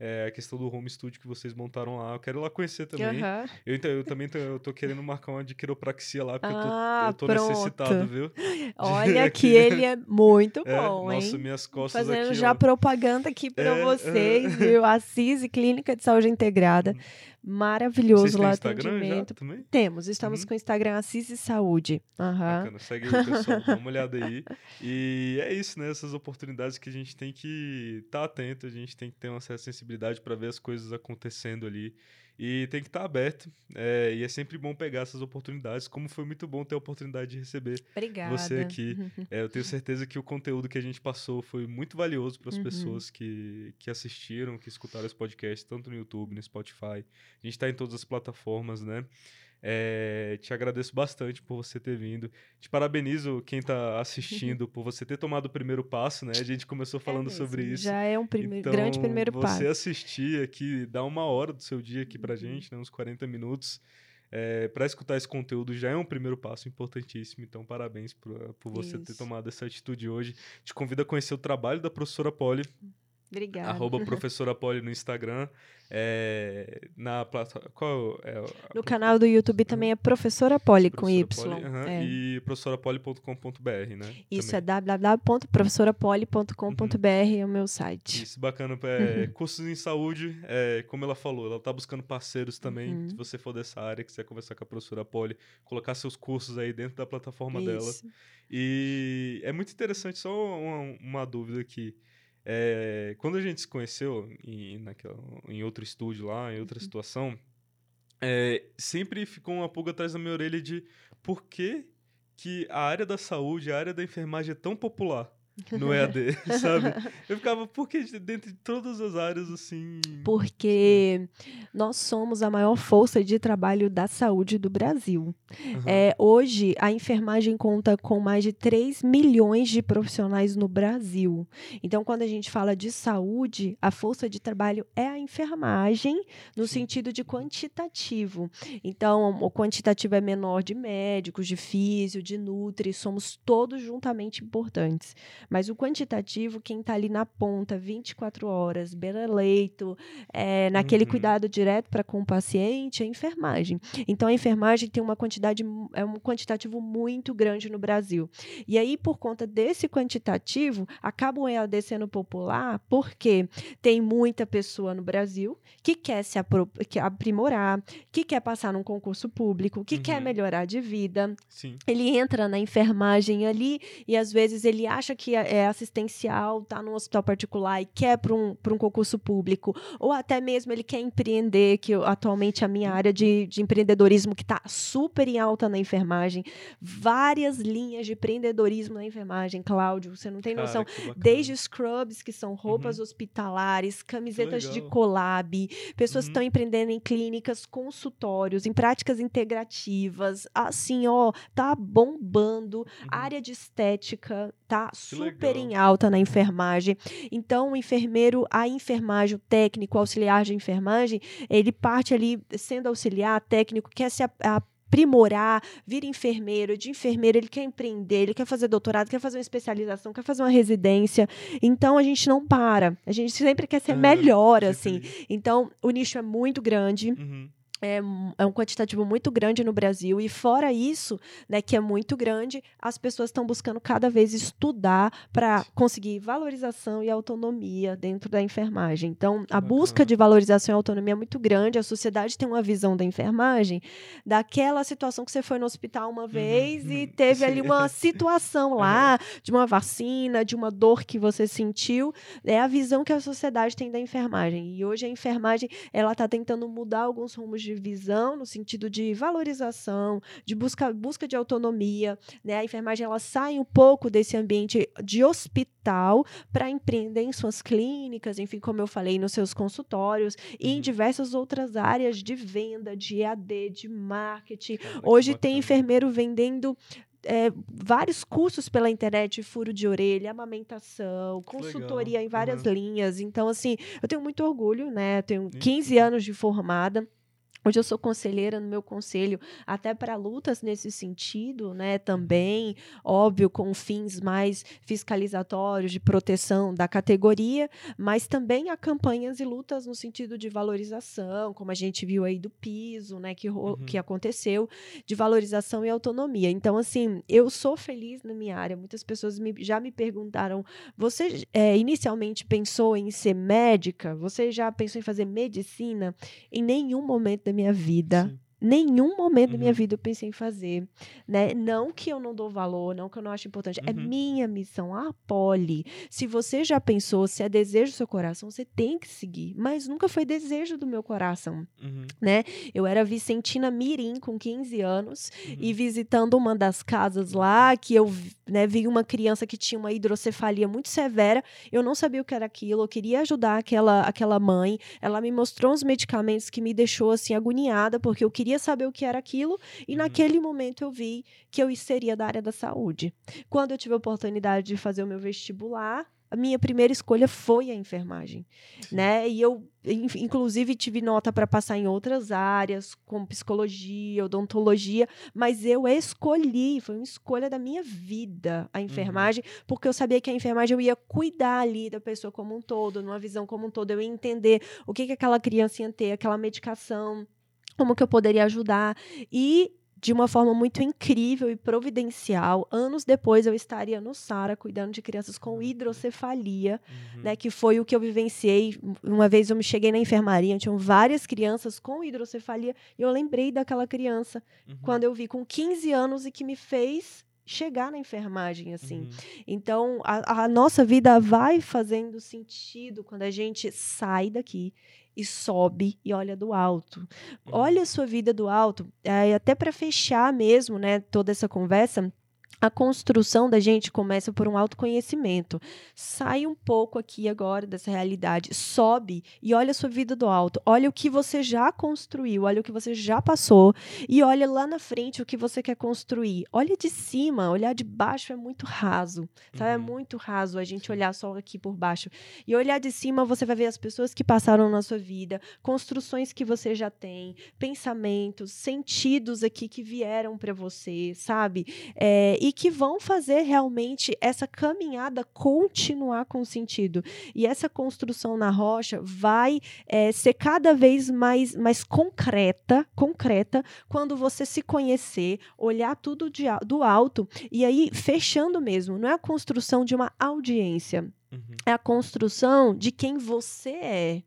é, a questão do home studio que vocês montaram lá. Eu quero lá conhecer também. Uhum. Eu, então, eu também tô, eu tô querendo marcar uma de quiropraxia lá, porque ah, eu tô, eu tô necessitado, viu? Olha que ele é muito é, bom, hein? Nossa, minhas costas Fazendo aqui, já ó. propaganda aqui para é, vocês, viu? Assise Clínica de Saúde Integrada. Maravilhoso lá atendimento. Temos, estamos uhum. com o Instagram Assis e Saúde. Uhum. Bacana, segue aí, pessoal, dá uma olhada aí. E é isso, né? Essas oportunidades que a gente tem que estar tá atento, a gente tem que ter uma certa sensibilidade para ver as coisas acontecendo ali. E tem que estar tá aberto. É, e é sempre bom pegar essas oportunidades, como foi muito bom ter a oportunidade de receber Obrigada. você aqui. é, eu tenho certeza que o conteúdo que a gente passou foi muito valioso para as uhum. pessoas que, que assistiram, que escutaram esse podcast, tanto no YouTube, no Spotify. A gente está em todas as plataformas, né? É, te agradeço bastante por você ter vindo. Te parabenizo quem está assistindo por você ter tomado o primeiro passo, né? A gente começou falando é sobre isso. Já é um prime então, grande primeiro você passo. Você assistir aqui, dar uma hora do seu dia aqui pra gente, né? Uns 40 minutos. É, para escutar esse conteúdo já é um primeiro passo importantíssimo. Então, parabéns por, por você Isso. ter tomado essa atitude hoje. Te convido a conhecer o trabalho da professora Poli. Obrigada. Arroba professora Poli no Instagram. É, na. Qual é? No canal do YouTube também é Professora Poli com Y. Professora Poli, aham, É. E professorapoli.com.br, né? Isso também. é www.professorapoli.com.br é o meu site. Isso, bacana. É, cursos em saúde, é, como ela falou, ela tá buscando parceiros também. Uhum. Se você for dessa área, quiser conversar com a professora Poli, colocar seus cursos aí dentro da plataforma dela. Isso. E é muito interessante, só uma, uma dúvida aqui. É, quando a gente se conheceu em, naquela, em outro estúdio lá, em outra Uhum. situação, é, sempre ficou uma pulga atrás da minha orelha de por que, que a área da saúde, a área da enfermagem é tão popular no EAD, sabe? Eu ficava, por que de- dentre todas as áreas, assim... Porque nós somos a maior força de trabalho da saúde do Brasil. Aham, É, hoje, a enfermagem conta com mais de 3 milhões de profissionais no Brasil. Então, quando a gente fala de saúde, a força de trabalho é a enfermagem, no Sim. sentido de quantitativo. Então, o quantitativo é menor de médicos, de físio, de nutri, somos todos juntamente importantes. Mas o quantitativo, quem está ali na ponta, 24 horas, beira-leito, é, naquele Uhum. cuidado direto para com o paciente, é a enfermagem. Então, a enfermagem tem uma quantidade, é um quantitativo muito grande no Brasil. E aí, por conta desse quantitativo, acaba o EAD sendo popular porque tem muita pessoa no Brasil que quer se aprimorar, que quer passar num concurso público, que quer Uhum. melhorar de vida, Sim. ele entra na enfermagem ali e às vezes ele acha que é é assistencial, tá num hospital particular e quer para um, pra um concurso público, ou até mesmo ele quer empreender, que eu- atualmente a minha área de, de empreendedorismo que está super em alta na enfermagem, várias linhas de empreendedorismo na enfermagem, Cláudio, você não tem Cara, noção. que. Desde scrubs, que são roupas hospitalares, camisetas de collab, pessoas que Uhum. estão empreendendo em clínicas, consultórios, em práticas integrativas. Assim, ó, tá bombando. Uhum. Área de estética tá super legal. em alta na enfermagem. Então, o enfermeiro, a enfermagem, o técnico, o auxiliar de enfermagem, ele parte ali sendo auxiliar, técnico, quer se a- aprimorar, vira enfermeiro, de enfermeiro ele quer empreender, ele quer fazer doutorado, quer fazer uma especialização, quer fazer uma residência. Então a gente não para. A gente sempre quer ser Aham, melhor, assim. Então o nicho é muito grande. Uhum. É, um- é um quantitativo muito grande no Brasil e fora isso, né, que é muito grande, as pessoas estão buscando cada vez estudar para conseguir valorização e autonomia dentro da enfermagem. Então, a busca de valorização e autonomia é muito grande. A sociedade tem uma visão da enfermagem daquela situação que você foi no hospital uma vez e uhum, teve ali sim. uma situação lá de uma vacina, de uma dor que você sentiu. É a visão que a sociedade tem da enfermagem. E hoje a enfermagem ela está tentando mudar alguns rumos de visão no sentido de valorização, de busca, busca de autonomia. Né? A enfermagem ela sai um pouco desse ambiente de hospital para empreender em suas clínicas, enfim, como eu falei, nos seus consultórios e em Uhum. diversas outras áreas de venda, de EAD, de marketing. Hoje tem bacana. enfermeiro vendendo é, vários cursos pela internet, furo de orelha, amamentação, consultoria legal. em várias Aham. linhas. Então, assim, eu tenho muito orgulho, né? Eu tenho Sim. 15 anos de formada. Hoje eu sou conselheira no meu conselho, até para lutas nesse sentido, né? Também, óbvio, com fins mais fiscalizatórios de proteção da categoria, mas também há campanhas e lutas no sentido de valorização, como a gente viu aí do piso, né? Que, Uhum. que aconteceu, de valorização e autonomia. Então, assim, eu sou feliz na minha área. Muitas pessoas me- já me perguntaram: você eh, inicialmente pensou em ser médica? Você já pensou em fazer medicina? Em nenhum momento da minha vida Sim. Nenhum momento da minha Uhum. vida eu pensei em fazer, né? Não que eu não dou valor, não que eu não acho importante, é Uhum. minha missão, a Poli. Se você já pensou, se é desejo do seu coração, você tem que seguir, mas nunca foi desejo do meu coração. Uhum. Eu era Vicentina Mirim com 15 anos Uhum. e visitando uma das casas lá, que eu né, vi uma criança que tinha uma hidrocefalia muito severa, eu não sabia o que era aquilo, eu queria ajudar aquela, aquela mãe, ela me mostrou uns medicamentos que me deixou assim agoniada, porque eu queria conseguia saber o que era aquilo, e Uhum. naquele momento eu vi que eu seria da área da saúde. Quando eu tive a oportunidade de fazer o meu vestibular, a minha primeira escolha foi a enfermagem, né? E eu, in- inclusive, tive nota para passar em outras áreas, como psicologia, odontologia, mas eu escolhi, foi uma escolha da minha vida a enfermagem, porque eu sabia que a enfermagem eu ia cuidar ali da pessoa como um todo, numa visão como um todo, eu ia entender o que, que aquela criança ia ter, aquela medicação, como que eu poderia ajudar. E de uma forma muito incrível e providencial, anos depois eu estaria no Sara cuidando de crianças com hidrocefalia, Uhum. né, que foi o que eu vivenciei. Uma vez eu me cheguei na enfermaria, tinham várias crianças com hidrocefalia, e eu lembrei daquela criança Uhum. quando eu vi com 15 anos e que me fez chegar na enfermagem assim. Uhum. Então, a, a nossa vida vai fazendo sentido quando a gente sai daqui e sobe e olha do alto. Uhum. Olha a sua vida do alto, é, até para fechar mesmo, né, toda essa conversa. A construção da gente começa por um autoconhecimento. Sai um pouco aqui agora dessa realidade, sobe e olha a sua vida do alto. Olha o que você já construiu, olha o que você já passou e olha lá na frente o que você quer construir. Olha de cima, olhar de baixo é muito raso. Sabe? É Uhum. muito raso a gente olhar só aqui por baixo. E olhar de cima, você vai ver as pessoas que passaram na sua vida, construções que você já tem, pensamentos, sentidos aqui que vieram para você, sabe? É, e que vão fazer realmente essa caminhada continuar com sentido. E essa construção na rocha vai é, ser cada vez mais, mais concreta, concreta, quando você se conhecer, olhar tudo de do alto e aí fechando mesmo. Não é a construção de uma audiência, Uhum. é a construção de quem você é.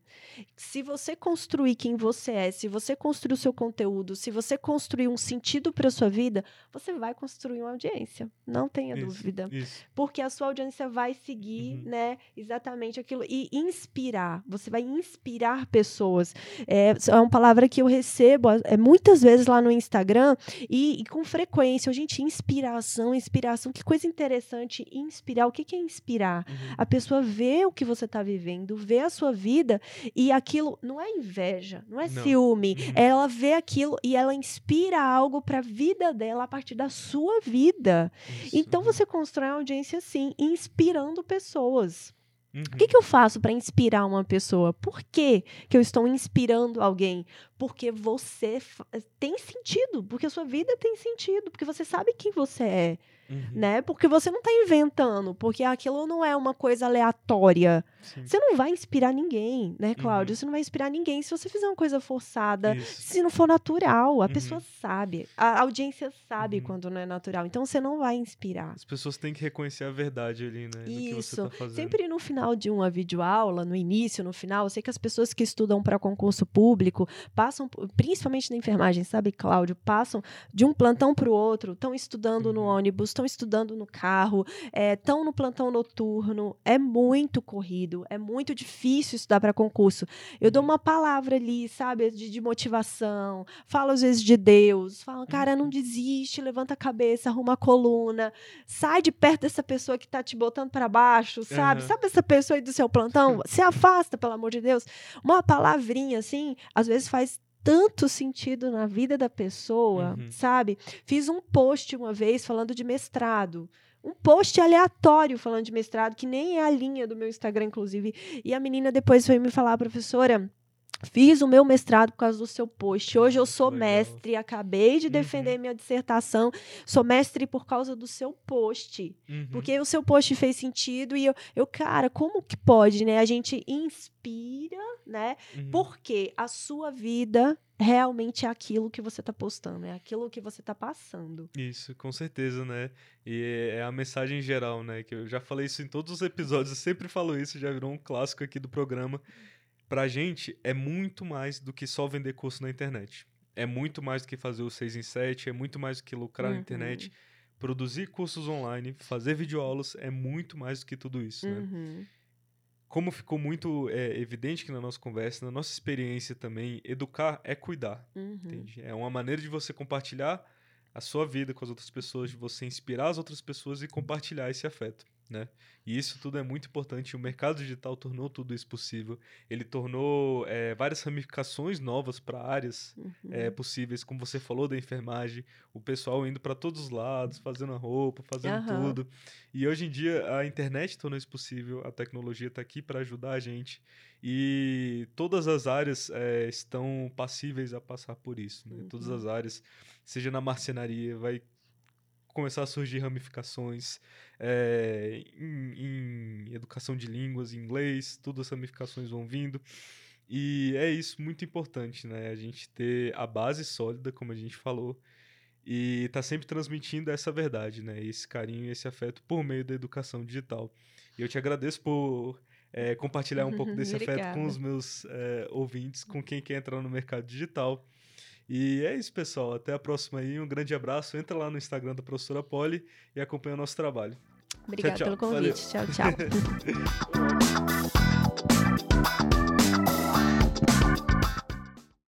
Se você construir quem você é, se você construir o seu conteúdo, se você construir um sentido para sua vida, você vai construir uma audiência. Não tenha Isso, dúvida Isso. porque a sua audiência vai seguir, Uhum. né, exatamente aquilo e inspirar. Você vai inspirar pessoas. É, é uma palavra que eu recebo é, muitas vezes lá no Instagram e, e com frequência. Gente, inspiração, inspiração. Que coisa interessante. Inspirar. O que, que é inspirar? Uhum. A pessoa vê o que você está vivendo, vê a sua vida e aquilo não é inveja, não é Não. ciúme. Uhum. Ela vê aquilo e ela inspira algo para a vida dela a partir da sua vida. Isso. Então você constrói uma audiência assim, inspirando pessoas. Uhum. O que, que eu faço para inspirar uma pessoa? Por que, que eu estou inspirando alguém? Porque você fa- tem sentido, porque a sua vida tem sentido, porque você sabe quem você é, Uhum. né? Porque você não está inventando, porque aquilo não é uma coisa aleatória. Sim. Você não vai inspirar ninguém, né, Cláudia? Uhum. Você não vai inspirar ninguém se você fizer uma coisa forçada, Isso. se não for natural. A Uhum. pessoa sabe, a audiência sabe Uhum. quando não é natural. Então você não vai inspirar. As pessoas têm que reconhecer a verdade ali, né? Isso. tá. Sempre no final de uma videoaula, no início, no final, eu sei que as pessoas que estudam para concurso público passam, principalmente na enfermagem, sabe, Cláudio? Passam de um plantão para o outro, estão estudando no Uhum. ônibus, estão estudando no carro, estão no plantão noturno. É muito corrido, é muito difícil estudar para concurso. Eu dou Uhum. uma palavra ali, sabe, de, de motivação, falo às vezes de Deus, falo, cara, Uhum. não desiste, levanta a cabeça, arruma a coluna, sai de perto dessa pessoa que tá te botando para baixo, sabe? Aham. Sabe essa pessoa aí do seu plantão? Se afasta, pelo amor de Deus. Uma palavrinha assim, às vezes faz tanto sentido na vida da pessoa, Uhum. sabe? Fiz um post uma vez falando de mestrado. Um post aleatório falando de mestrado, que nem é a linha do meu Instagram, inclusive. E a menina depois foi me falar, professora, Fiz o meu mestrado por causa do seu post. Hoje eu sou legal. mestre, acabei de Uhum. defender minha dissertação. Sou mestre por causa do seu post. Uhum. Porque o seu post fez sentido e eu, eu, cara, como que pode, né? A gente inspira, né? Uhum. Porque a sua vida realmente é aquilo que você tá postando, é aquilo que você tá passando. Isso, com certeza, né? E é a mensagem geral, né? Que eu já falei isso em todos os episódios, eu sempre falo isso, já virou um clássico aqui do programa. Pra gente, é muito mais do que só vender curso na internet. É muito mais do que fazer o 6 em 7, é muito mais do que lucrar na Uhum. internet. Produzir cursos online, fazer videoaulas, é muito mais do que tudo isso, né? Uhum. Como ficou muito é, evidente aqui na nossa conversa, na nossa experiência também, educar é cuidar. Uhum. Entende? É uma maneira de você compartilhar a sua vida com as outras pessoas, de você inspirar as outras pessoas e compartilhar esse afeto. Né? E isso tudo é muito importante. O mercado digital tornou tudo isso possível. Ele tornou é, várias ramificações novas para áreas uhum. é, possíveis, como você falou da enfermagem, o pessoal indo para todos os lados, fazendo a roupa, fazendo uhum. tudo. E hoje em dia a internet tornou isso possível, a tecnologia está aqui para ajudar a gente. E todas as áreas é, estão passíveis a passar por isso. Né? Uhum. Todas as áreas, seja na marcenaria, vai começar a surgir ramificações é, em, em, educação de línguas, em inglês, todas as ramificações vão vindo. E é isso muito importante, né? A gente ter a base sólida, como a gente falou, e tá sempre transmitindo essa verdade, né? Esse carinho, esse afeto por meio da educação digital. E eu te agradeço por é, compartilhar um pouco desse afeto com os meus é, ouvintes, com quem quer entrar no mercado digital. E é isso, pessoal. Até a próxima aí. Um grande abraço. Entra lá no Instagram da professora Poli e acompanha o nosso trabalho. Obrigada pelo convite. Valeu. Tchau, tchau.